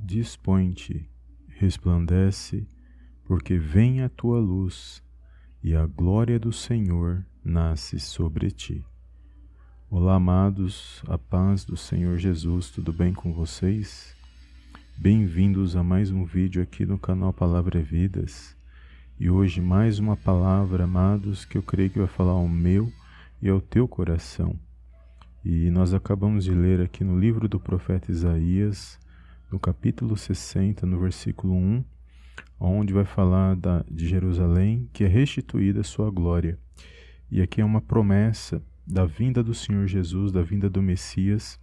Dispõe-te, resplandece, porque vem a tua luz, e a glória do Senhor nasce sobre ti. Olá, amados, a paz do Senhor Jesus, tudo bem com vocês? Bem-vindos a mais um vídeo aqui no canal Palavra é Vidas. E hoje mais uma palavra, amados, que eu creio que vai falar ao meu e ao teu coração. E nós acabamos de ler aqui no livro do profeta Isaías, no capítulo 60, no versículo 1, onde vai falar da, de Jerusalém, que é restituída a sua glória. E aqui é uma promessa da vinda do Senhor Jesus, da vinda do Messias,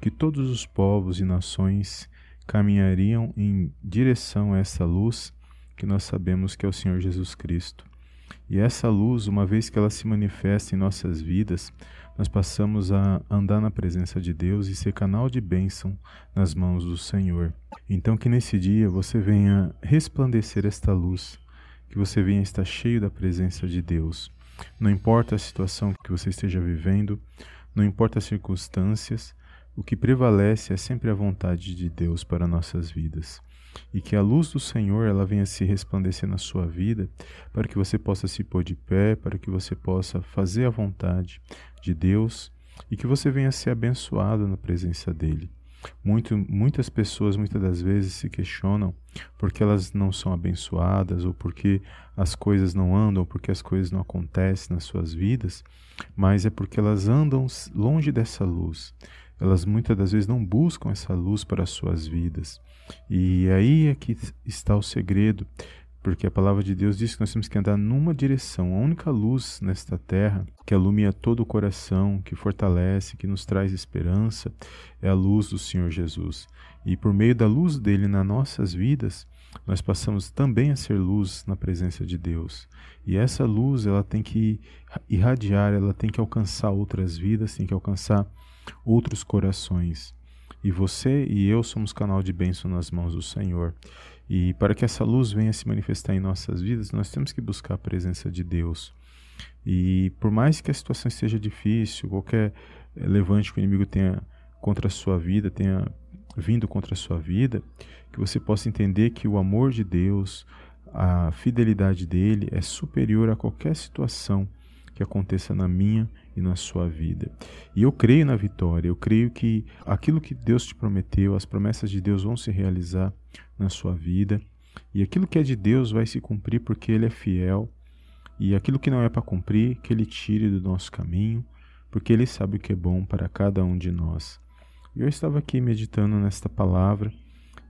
que todos os povos e nações caminhariam em direção a essa luz que nós sabemos que é o Senhor Jesus Cristo. E essa luz, uma vez que ela se manifesta em nossas vidas, nós passamos a andar na presença de Deus e ser canal de bênção nas mãos do Senhor. Então, que nesse dia você venha resplandecer esta luz, que você venha estar cheio da presença de Deus. Não importa a situação que você esteja vivendo, não importa as circunstâncias, o que prevalece é sempre a vontade de Deus para nossas vidas e que a luz do Senhor ela venha se resplandecer na sua vida, para que você possa se pôr de pé, para que você possa fazer a vontade de Deus e que você venha ser abençoado na presença dele. Muito, muitas pessoas muitas das vezes se questionam porque elas não são abençoadas ou porque as coisas não andam, porque as coisas não acontecem nas suas vidas, mas é porque elas andam longe dessa luz. Elas muitas das vezes não buscam essa luz para as suas vidas. E aí é que está o segredo, porque a palavra de Deus diz que nós temos que andar numa direção. A única luz nesta terra que alumia todo o coração, que fortalece, que nos traz esperança, é a luz do Senhor Jesus. E por meio da luz dele nas nossas vidas, nós passamos também a ser luz na presença de Deus. E essa luz, ela tem que irradiar, ela tem que alcançar outras vidas, tem que alcançar outros corações. E você e eu somos canal de bênção nas mãos do Senhor. E para que essa luz venha se manifestar em nossas vidas, nós temos que buscar a presença de Deus. E por mais que a situação esteja difícil, qualquer eh, levante que o inimigo tenha contra a sua vida, tenha vindo contra a sua vida, que você possa entender que o amor de Deus, a fidelidade dele é superior a qualquer situação que aconteça na minha e na sua vida. E eu creio na vitória, eu creio que aquilo que Deus te prometeu, as promessas de Deus vão se realizar na sua vida, e aquilo que é de Deus vai se cumprir porque Ele é fiel, e aquilo que não é para cumprir, que Ele tire do nosso caminho, porque Ele sabe o que é bom para cada um de nós. Eu estava aqui meditando nesta palavra,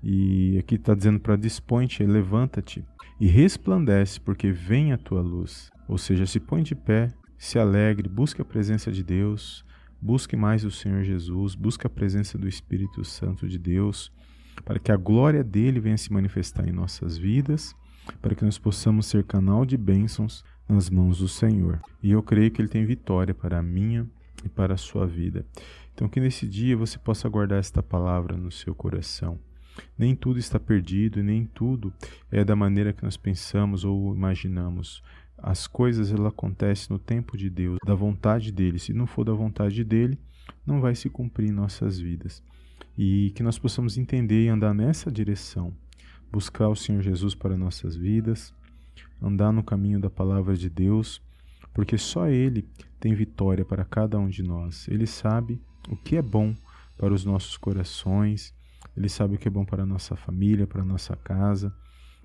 e aqui está dizendo para dispõe-te, levanta-te e resplandece, porque vem a tua luz. Ou seja, se põe de pé, se alegre, busque a presença de Deus, busque mais o Senhor Jesus, busque a presença do Espírito Santo de Deus, para que a glória dele venha se manifestar em nossas vidas, para que nós possamos ser canal de bênçãos nas mãos do Senhor. E eu creio que ele tem vitória para a minha e para a sua vida. Então que nesse dia você possa guardar esta palavra no seu coração. Nem tudo está perdido nem tudo é da maneira que nós pensamos ou imaginamos. As coisas ela acontecem no tempo de Deus, da vontade dele. Se não for da vontade dele, não vai se cumprir em nossas vidas. E que nós possamos entender e andar nessa direção, buscar o Senhor Jesus para nossas vidas, andar no caminho da palavra de Deus, porque só ele tem vitória para cada um de nós. Ele sabe o que é bom para os nossos corações, ele sabe o que é bom para a nossa família, para a nossa casa.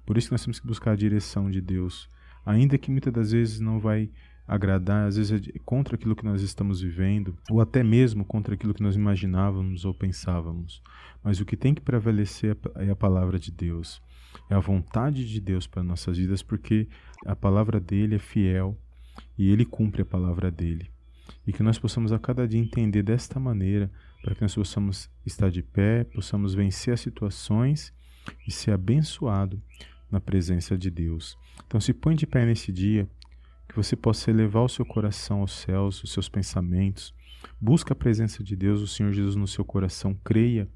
Por isso que nós temos que buscar a direção de Deus ainda que muitas das vezes não vai agradar, às vezes é contra aquilo que nós estamos vivendo, ou até mesmo contra aquilo que nós imaginávamos ou pensávamos. Mas o que tem que prevalecer é a palavra de Deus, é a vontade de Deus para nossas vidas, porque a palavra dele é fiel e ele cumpre a palavra dele. E que nós possamos a cada dia entender desta maneira, para que nós possamos estar de pé, possamos vencer as situações e ser abençoado na presença de Deus. Então se põe de pé nesse dia, que você possa elevar o seu coração aos céus, os seus pensamentos. Busca a presença de Deus, o Senhor Jesus no seu coração, creia,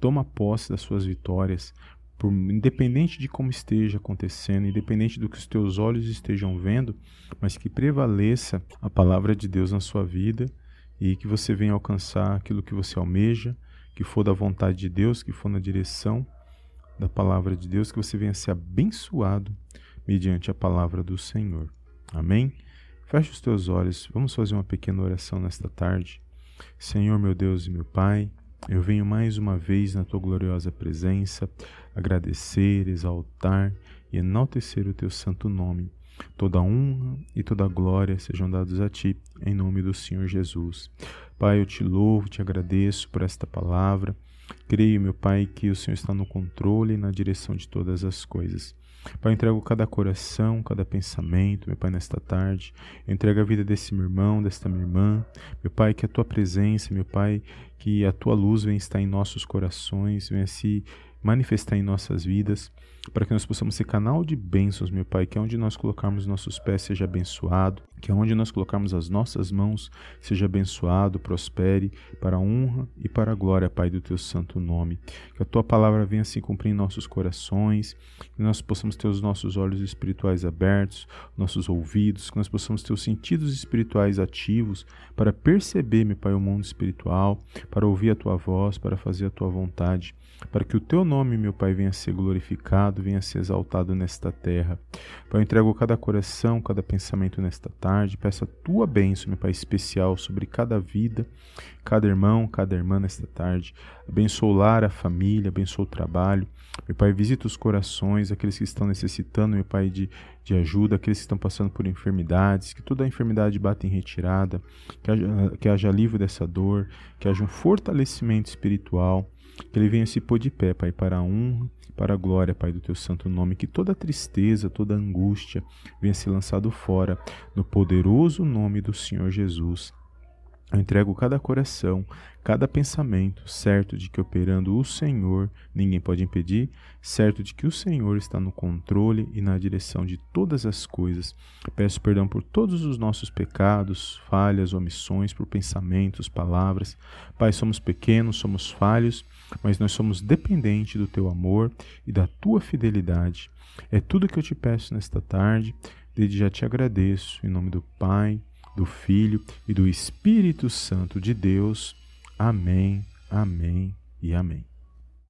toma posse das suas vitórias, por, independente de como esteja acontecendo, independente do que os teus olhos estejam vendo, mas que prevaleça a palavra de Deus na sua vida e que você venha alcançar aquilo que você almeja, que for da vontade de Deus, que for na direção da palavra de Deus, que você venha ser abençoado mediante a palavra do Senhor. Amém? Feche os teus olhos, vamos fazer uma pequena oração nesta tarde. Senhor, meu Deus e meu Pai, eu venho mais uma vez na tua gloriosa presença agradecer, exaltar e enaltecer o teu santo nome. Toda honra e toda glória sejam dados a ti, em nome do Senhor Jesus. Pai, eu te louvo, te agradeço por esta palavra. Creio, meu Pai, que o Senhor está no controle e na direção de todas as coisas. Pai, eu entrego cada coração, cada pensamento, meu Pai, nesta tarde. Eu entrego a vida desse meu irmão, desta minha irmã. Meu Pai, que a tua presença, meu Pai, que a tua luz venha estar em nossos corações, venha se manifestar em nossas vidas, para que nós possamos ser canal de bênçãos, meu Pai, que é onde nós colocarmos nossos pés seja abençoado, que é onde nós colocarmos as nossas mãos seja abençoado, prospere, para a honra e para a glória, Pai, do teu santo nome. Que a tua palavra venha se cumprir em nossos corações, que nós possamos ter os nossos olhos espirituais abertos, nossos ouvidos, que nós possamos ter os sentidos espirituais ativos para perceber, meu Pai, o mundo espiritual, para ouvir a tua voz, para fazer a tua vontade para que o teu nome, meu Pai, venha ser glorificado, venha ser exaltado nesta terra. Pai, eu entrego cada coração, cada pensamento nesta tarde, peço a tua bênção, meu Pai, especial sobre cada vida, cada irmão, cada irmã nesta tarde. Abençoa o lar, a família, abençoa o trabalho. Meu Pai, visita os corações, aqueles que estão necessitando, meu Pai, de, de ajuda, aqueles que estão passando por enfermidades, que toda a enfermidade bata em retirada, que haja, que haja alívio dessa dor, que haja um fortalecimento espiritual que ele venha se pôr de pé, Pai, para a honra, para a glória, Pai, do teu santo nome, que toda tristeza, toda angústia venha se lançado fora, no poderoso nome do Senhor Jesus. Eu entrego cada coração, cada pensamento, certo de que operando o Senhor, ninguém pode impedir, certo de que o Senhor está no controle e na direção de todas as coisas. Peço perdão por todos os nossos pecados, falhas, omissões, por pensamentos, palavras. Pai, somos pequenos, somos falhos, mas nós somos dependentes do teu amor e da tua fidelidade. É tudo que eu te peço nesta tarde. Desde já te agradeço, em nome do Pai do Filho e do Espírito Santo de Deus. Amém, amém e amém.